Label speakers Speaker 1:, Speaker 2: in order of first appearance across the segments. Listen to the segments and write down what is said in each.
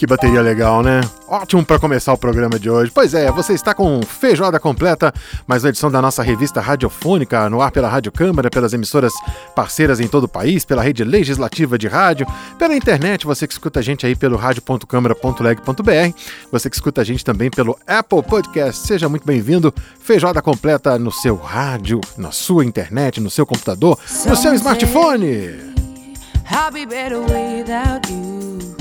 Speaker 1: Que bateria legal, né? Ótimo para começar o programa de hoje. Pois é, você está com feijoada completa, mais uma edição da nossa revista radiofônica, no ar pela Rádio Câmara, pelas emissoras parceiras em todo o país, pela rede legislativa de rádio, pela internet, você que escuta a gente aí pelo rádio.câmara.leg.br, você que escuta a gente também pelo Apple Podcast. Seja muito bem-vindo. Feijoada completa no seu rádio, na sua internet, no seu computador, no seu smartphone. I'll be better without you.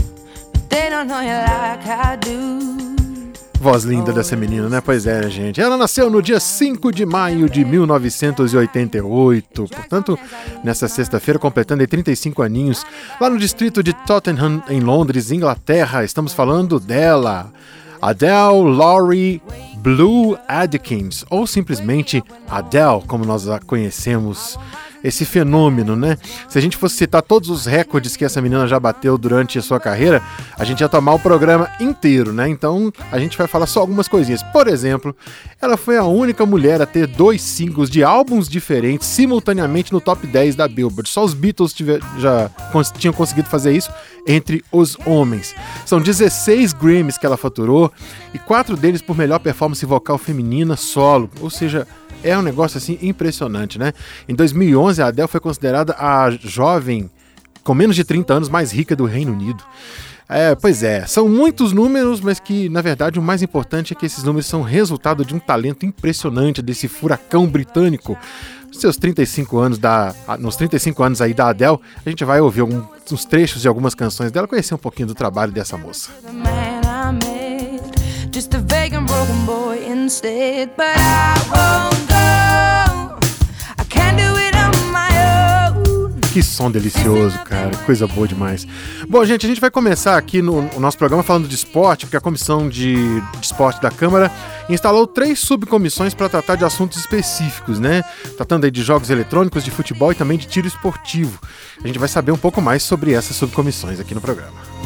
Speaker 1: Voz linda dessa menina, né? Pois é, gente. Ela nasceu no dia 5 de maio de 1988, portanto, nessa sexta-feira, completando 35 aninhos, lá no distrito de Tottenham, em Londres, Inglaterra. Estamos falando dela, Adele Laurie Blue Adkins, ou simplesmente Adele, como nós a conhecemos esse fenômeno, né? Se a gente fosse citar todos os recordes que essa menina já bateu durante a sua carreira, a gente ia tomar o programa inteiro, né? Então a gente vai falar só algumas coisinhas. Por exemplo, ela foi a única mulher a ter dois singles de álbuns diferentes simultaneamente no top 10 da Billboard. Só os Beatles tiver, já cons tinham conseguido fazer isso entre os homens. São 16 Grammys que ela faturou e quatro deles por melhor performance vocal feminina solo, ou seja, é um negócio assim impressionante, né? Em 2011, a Adele foi considerada a jovem com menos de 30 anos mais rica do Reino Unido. É, pois é, são muitos números, mas que na verdade o mais importante é que esses números são resultado de um talento impressionante desse furacão britânico. seus 35 anos da, nos 35 anos aí da Adele, a gente vai ouvir alguns trechos de algumas canções dela, conhecer um pouquinho do trabalho dessa moça. Just Que som delicioso, cara. Coisa boa demais. Bom, gente, a gente vai começar aqui no, no nosso programa falando de esporte, porque a Comissão de, de Esporte da Câmara instalou três subcomissões para tratar de assuntos específicos, né? Tratando aí de jogos eletrônicos, de futebol e também de tiro esportivo. A gente vai saber um pouco mais sobre essas subcomissões aqui no programa.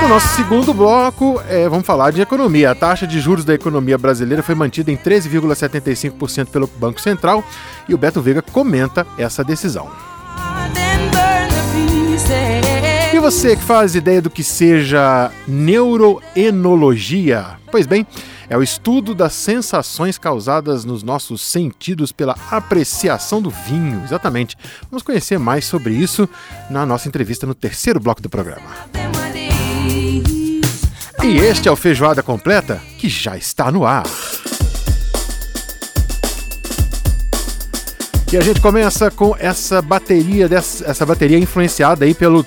Speaker 1: No nosso segundo bloco, é, vamos falar de economia. A taxa de juros da economia brasileira foi mantida em 13,75% pelo Banco Central e o Beto Veiga comenta essa decisão. E você que faz ideia do que seja neuroenologia? Pois bem, é o estudo das sensações causadas nos nossos sentidos pela apreciação do vinho. Exatamente. Vamos conhecer mais sobre isso na nossa entrevista no terceiro bloco do programa. E este é o Feijoada Completa, que já está no ar. E a gente começa com essa bateria, dessa, essa bateria influenciada aí pelo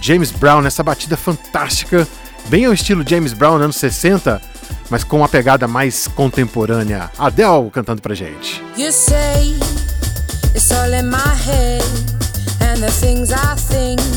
Speaker 1: James Brown, essa batida fantástica, bem ao estilo James Brown anos 60, mas com uma pegada mais contemporânea. Adele cantando pra gente. You say it's all in my head and the things I think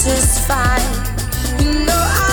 Speaker 1: satisfied. You know I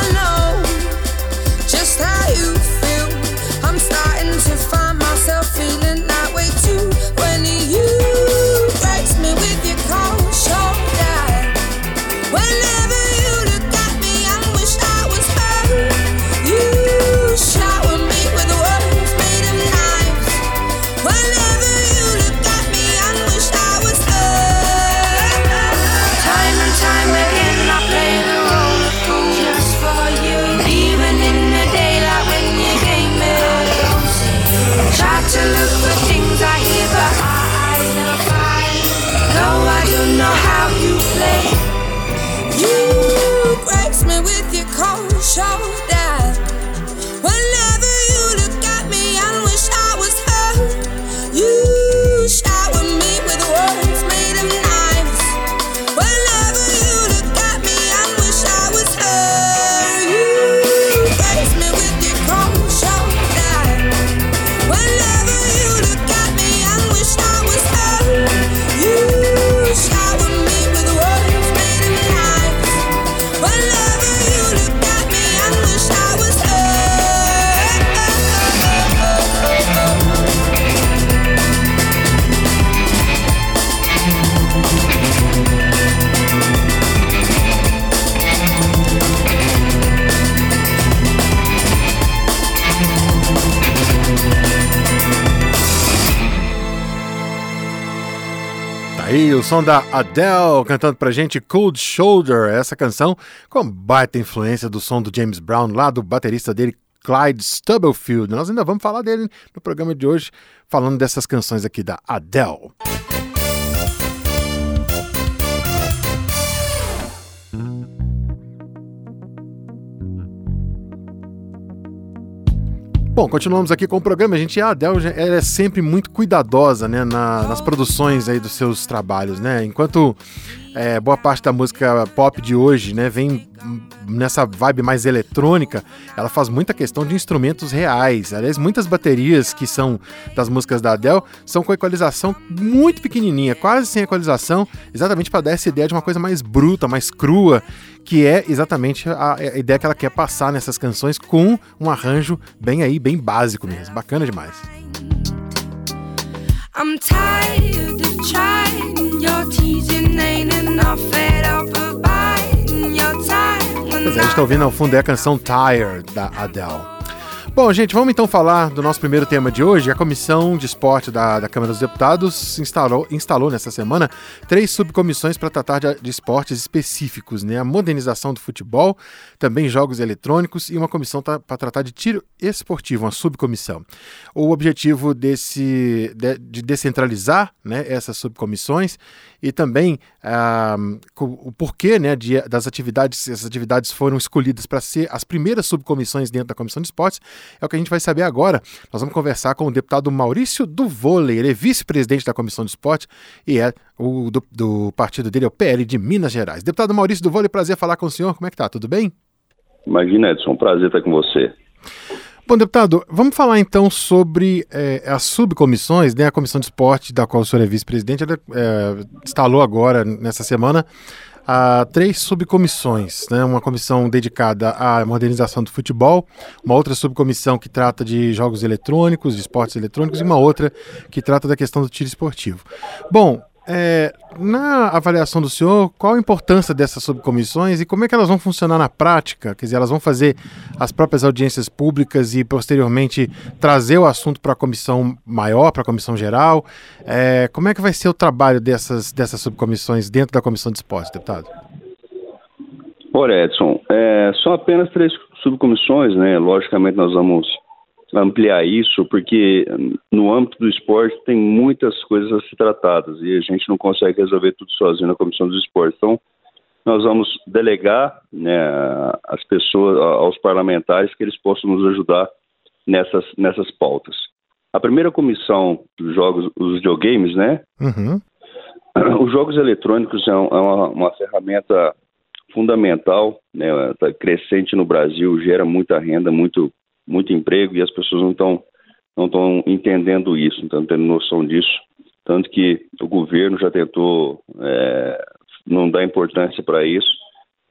Speaker 1: aí o som da Adele cantando pra gente Cold Shoulder, essa canção com baita influência do som do James Brown, lá do baterista dele, Clyde Stubblefield. Nós ainda vamos falar dele no programa de hoje, falando dessas canções aqui da Adele. Bom, continuamos aqui com o programa. A gente, a Adele, é sempre muito cuidadosa, né, na, nas produções aí dos seus trabalhos, né? Enquanto é, boa parte da música pop de hoje, né, vem nessa vibe mais eletrônica, ela faz muita questão de instrumentos reais. Aliás, muitas baterias que são das músicas da Adele são com equalização muito pequenininha, quase sem equalização, exatamente para dar essa ideia de uma coisa mais bruta, mais crua, que é exatamente a, a ideia que ela quer passar nessas canções com um arranjo bem aí, bem básico mesmo. Bacana demais. I'm tired of trying, Pois é, a gente tá ouvindo ao fundo é a canção Tired da Adele. Bom, gente, vamos então falar do nosso primeiro tema de hoje. A Comissão de Esporte da, da Câmara dos Deputados instalou, instalou nessa semana três subcomissões para tratar de, de, esportes específicos, né? A modernização do futebol, também jogos eletrônicos e uma comissão tá, para tratar de tiro esportivo, uma subcomissão. O objetivo desse, de, de descentralizar né, essas subcomissões e também ah, o porquê né, de, das atividades, essas atividades foram escolhidas para ser as primeiras subcomissões dentro da Comissão de Esportes, é o que a gente vai saber agora. Nós vamos conversar com o deputado Maurício do Vôlei, ele é vice-presidente da Comissão de Esporte e é o do, do, partido dele, é o PL de Minas Gerais. Deputado Maurício do Vôlei, prazer falar com o senhor, como é que tá? Tudo bem?
Speaker 2: Imagina, Edson, um prazer estar com você.
Speaker 1: Bom, deputado, vamos falar então sobre é, as subcomissões, né? A comissão de esporte, da qual o senhor é vice-presidente, ela é, instalou agora, nessa semana, a três subcomissões, né? Uma comissão dedicada à modernização do futebol, uma outra subcomissão que trata de jogos eletrônicos, de esportes eletrônicos, e uma outra que trata da questão do tiro esportivo. Bom, é, na avaliação do senhor, qual a importância dessas subcomissões e como é que elas vão funcionar na prática? Quer dizer, elas vão fazer as próprias audiências públicas e posteriormente trazer o assunto para a comissão maior, para a comissão geral? É, como é que vai ser o trabalho dessas, dessas subcomissões dentro da comissão de esporte, deputado?
Speaker 2: Olha, Edson, é, são apenas três subcomissões, né? Logicamente nós vamos ampliar isso, porque no âmbito do esporte tem muitas coisas a ser tratadas e a gente não consegue resolver tudo sozinho na comissão dos esportes. Então, nós vamos delegar né, as pessoas, aos parlamentares, que eles possam nos ajudar nessas, nessas pautas. A primeira comissão dos jogos, os videogames, né? Uhum. Os jogos eletrônicos é, é uma, uma ferramenta fundamental, né, tá crescente no Brasil, gera muita renda, muito muito emprego e as pessoas não estão não estão entendendo isso, não estão tendo noção disso. Tanto que o governo já tentou é, não dar importância para isso,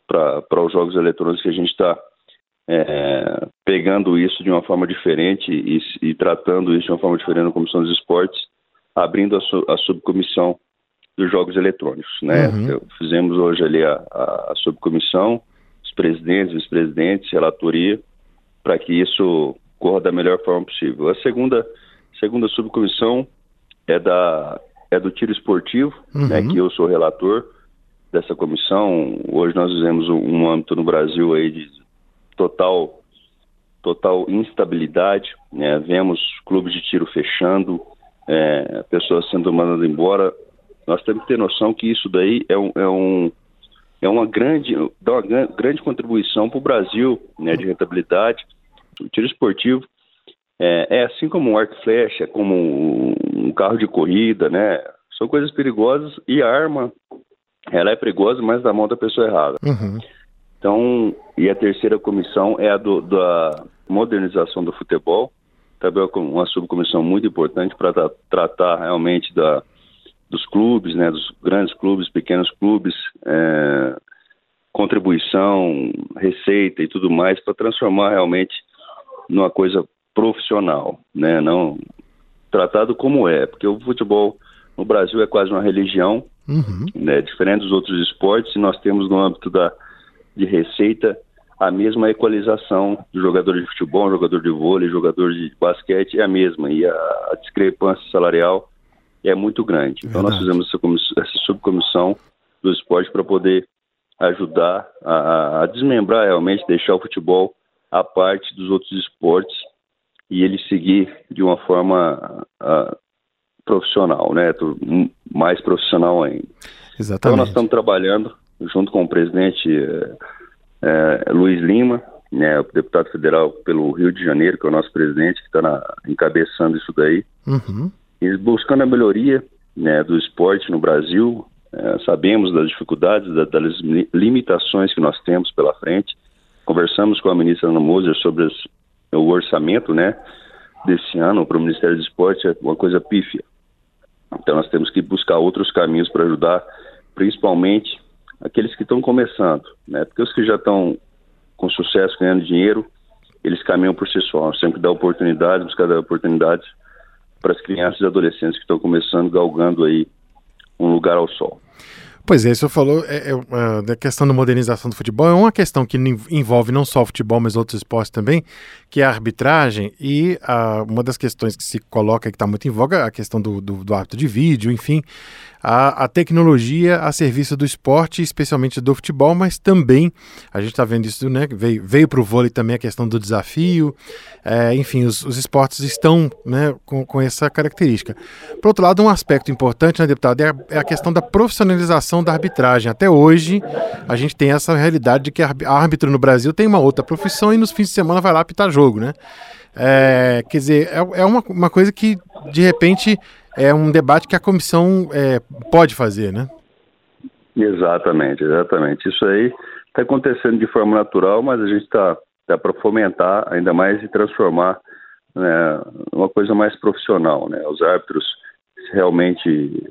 Speaker 2: para os jogos eletrônicos que a gente está é, pegando isso de uma forma diferente e, e, tratando isso de uma forma diferente na Comissão dos Esportes, abrindo a, su, a subcomissão dos jogos eletrônicos. Né? Uhum. Fizemos hoje ali a, a, a subcomissão, os presidentes, vice-presidentes, relatoria, para que isso corra da melhor forma possível. A segunda, segunda subcomissão é, da, é do tiro esportivo, uhum. né, que eu sou relator dessa comissão. Hoje nós fizemos um, um âmbito no Brasil aí de total total instabilidade, né? vemos clubes de tiro fechando, é, pessoas sendo mandadas embora. Nós temos que ter noção que isso daí é um, é um é uma grande, dá uma grande contribuição para o Brasil né, de rentabilidade o tiro esportivo é, é assim como um arco e flecha, como um, carro de corrida, né? São coisas perigosas e a arma, ela é perigosa, mas da mão da pessoa errada. Uhum. Então, e a terceira comissão é a do, da modernização do futebol, também é uma subcomissão muito importante para tra tratar realmente da, dos clubes, né, dos grandes clubes, pequenos clubes, é, contribuição, receita e tudo mais, para transformar realmente numa coisa profissional, né? Não tratado como é, porque o futebol no Brasil é quase uma religião, uhum. né? Diferente dos outros esportes, e nós temos no âmbito da de receita a mesma equalização do jogador de futebol, jogador de vôlei, jogador de basquete é a mesma e a, a discrepância salarial é muito grande. Então Verdade. nós fizemos essa, essa subcomissão do esporte para poder ajudar a, a, desmembrar realmente, deixar o futebol à parte dos outros esportes e ele seguir de uma forma a, profissional, né? Mais profissional ainda.
Speaker 1: Exatamente.
Speaker 2: Então nós estamos trabalhando junto com o presidente é, é, Luiz Lima, né, o deputado federal pelo Rio de Janeiro, que é o nosso presidente, que está encabeçando isso daí,
Speaker 1: uhum.
Speaker 2: e buscando a melhoria né, do esporte no Brasil. É, sabemos das dificuldades, da, das limitações que nós temos pela frente. Conversamos com a ministra Ana Moser sobre as, o orçamento né, desse ano para o Ministério do Esporte, é uma coisa pífia. Então nós temos que buscar outros caminhos para ajudar, principalmente aqueles que estão começando, né? Porque os que já estão com sucesso ganhando dinheiro, eles caminham por si só. Sempre dá oportunidades, buscar dar oportunidades para as crianças e adolescentes que estão começando, galgando aí um lugar ao sol.
Speaker 1: Pois é, isso falou é, é, da questão da modernização do futebol, é uma questão que envolve não só o futebol, mas outros esportes também, que é a arbitragem, e a, uma das questões que se coloca, que está muito em voga, a questão do, do, do árbitro de vídeo, enfim, a, a, tecnologia a serviço do esporte, especialmente do futebol, mas também, a gente está vendo isso, né, veio, veio para o vôlei também a questão do desafio, é, enfim, os, os, esportes estão né, com, com, essa característica. Por outro lado, um aspecto importante, né, deputado, é a, é a questão da profissionalização da arbitragem. Até hoje, a gente tem essa realidade de que árbitro no Brasil tem uma outra profissão e nos fins de semana vai lá apitar jogo, né? É, quer dizer, é, é uma, uma coisa que, de repente, é um debate que a comissão é, pode fazer, né?
Speaker 2: Exatamente, exatamente. Isso aí está acontecendo de forma natural, mas a gente está tá para fomentar ainda mais e transformar né, uma coisa mais profissional, né? Os árbitros realmente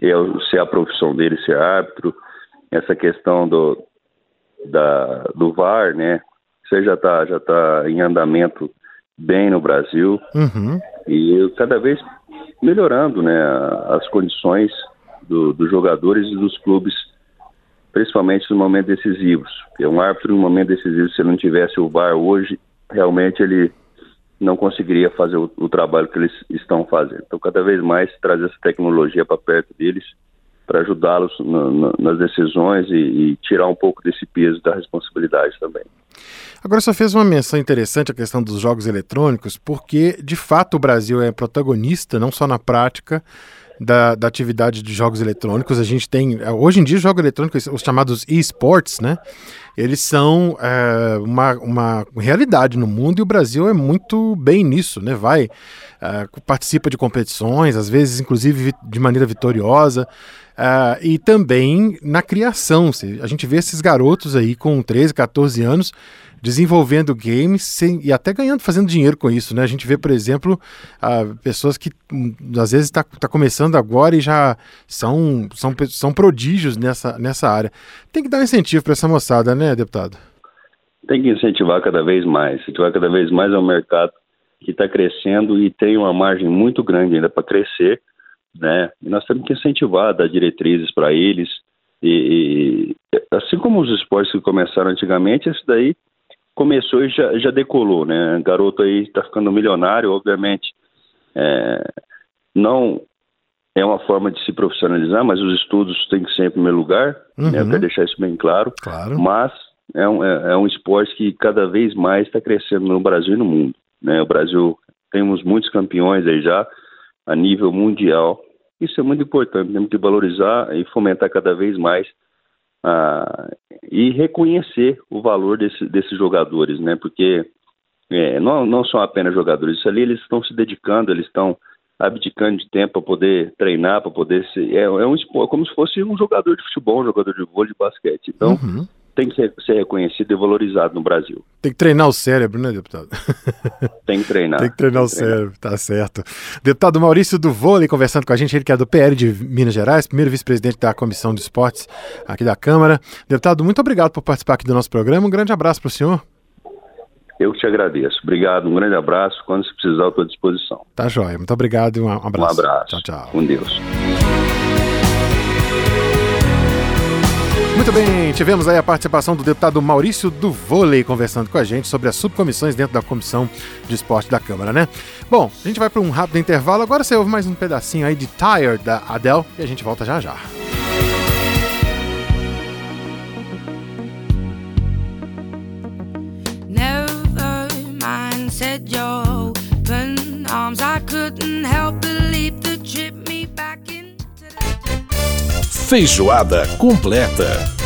Speaker 2: se é a profissão deles ser árbitro, essa questão do da, do VAR, né? Isso já está já tá em andamento bem no Brasil
Speaker 1: uhum.
Speaker 2: e cada vez melhorando né, as condições do, dos jogadores e dos clubes, principalmente nos momentos decisivos. Porque um árbitro, no momento decisivo, se ele não tivesse o VAR hoje, realmente ele não conseguiria fazer o, o trabalho que eles estão fazendo. Então, cada vez mais trazer essa tecnologia para perto deles para ajudá-los nas decisões e, e, tirar um pouco desse peso da responsabilidade também.
Speaker 1: Agora, só fez uma menção interessante a questão dos jogos eletrônicos, porque de fato o Brasil é protagonista, não só na prática, da, da, atividade de jogos eletrônicos. A gente tem, é, hoje em dia, jogos eletrônicos, os chamados e-sports, né? Eles são é, uma, uma realidade no mundo e o Brasil é muito bem nisso, né? Vai, é, participa de competições, às vezes, inclusive, de maneira vitoriosa. Uh, e também na criação. A gente vê esses garotos aí com 13, 14 anos desenvolvendo games sem, e até ganhando, fazendo dinheiro com isso, né? A gente vê, por exemplo, uh, pessoas que um, às vezes está tá começando agora e já são, são, são prodígios nessa, nessa área. Tem que dar incentivo para essa moçada, né, deputado?
Speaker 2: Tem que incentivar cada vez mais. Incentivar cada vez mais um mercado que está crescendo e tem uma margem muito grande ainda para crescer né? E nós temos que incentivar, dar diretrizes para eles. E, e, assim como os esportes que começaram antigamente, esse daí começou e já, já decolou, né? O garoto aí está ficando milionário, obviamente. É, não é uma forma de se profissionalizar, mas os estudos têm que ser em primeiro lugar. Uhum. Né? Eu quero uhum. deixar isso bem claro.
Speaker 1: claro.
Speaker 2: Mas é um, é, é um esporte que cada vez mais está crescendo no Brasil e no mundo. Né? O Brasil temos muitos campeões aí já a nível mundial. Isso é muito importante, temos que valorizar e fomentar cada vez mais ah, e reconhecer o valor desse, desses jogadores, né? Porque é, não, não são apenas jogadores, isso ali eles estão se dedicando, eles estão abdicando de tempo para poder treinar, para poder ser. É, é um como se fosse um jogador de futebol, um jogador de vôlei, de basquete. Então,
Speaker 1: uhum
Speaker 2: tem que ser, ser, reconhecido e valorizado no Brasil.
Speaker 1: Tem que treinar o cérebro, né, deputado?
Speaker 2: Tem que treinar.
Speaker 1: tem que treinar tem o treinar. cérebro, tá certo. Deputado Maurício do Vôlei conversando com a gente, ele que é do PL de Minas Gerais, primeiro vice-presidente da Comissão de Esportes aqui da Câmara. Deputado, muito obrigado por participar aqui do nosso programa. Um grande abraço para o senhor.
Speaker 2: Eu que te agradeço. Obrigado, um grande abraço. Quando se precisar, estou à disposição.
Speaker 1: Tá joia. Muito obrigado e um abraço.
Speaker 2: Um abraço.
Speaker 1: Tchau, tchau.
Speaker 2: Com Deus.
Speaker 1: Muito bem, tivemos aí a participação do deputado Maurício do Vôlei conversando com a gente sobre as subcomissões dentro da Comissão de Esporte da Câmara, né? Bom, a gente vai para um rápido intervalo, agora você ouve mais um pedacinho aí de Tired da Adele e a gente volta já já.
Speaker 3: Never mind, said your open arms. I couldn't help believe the trip me back into
Speaker 4: Feijoada completa.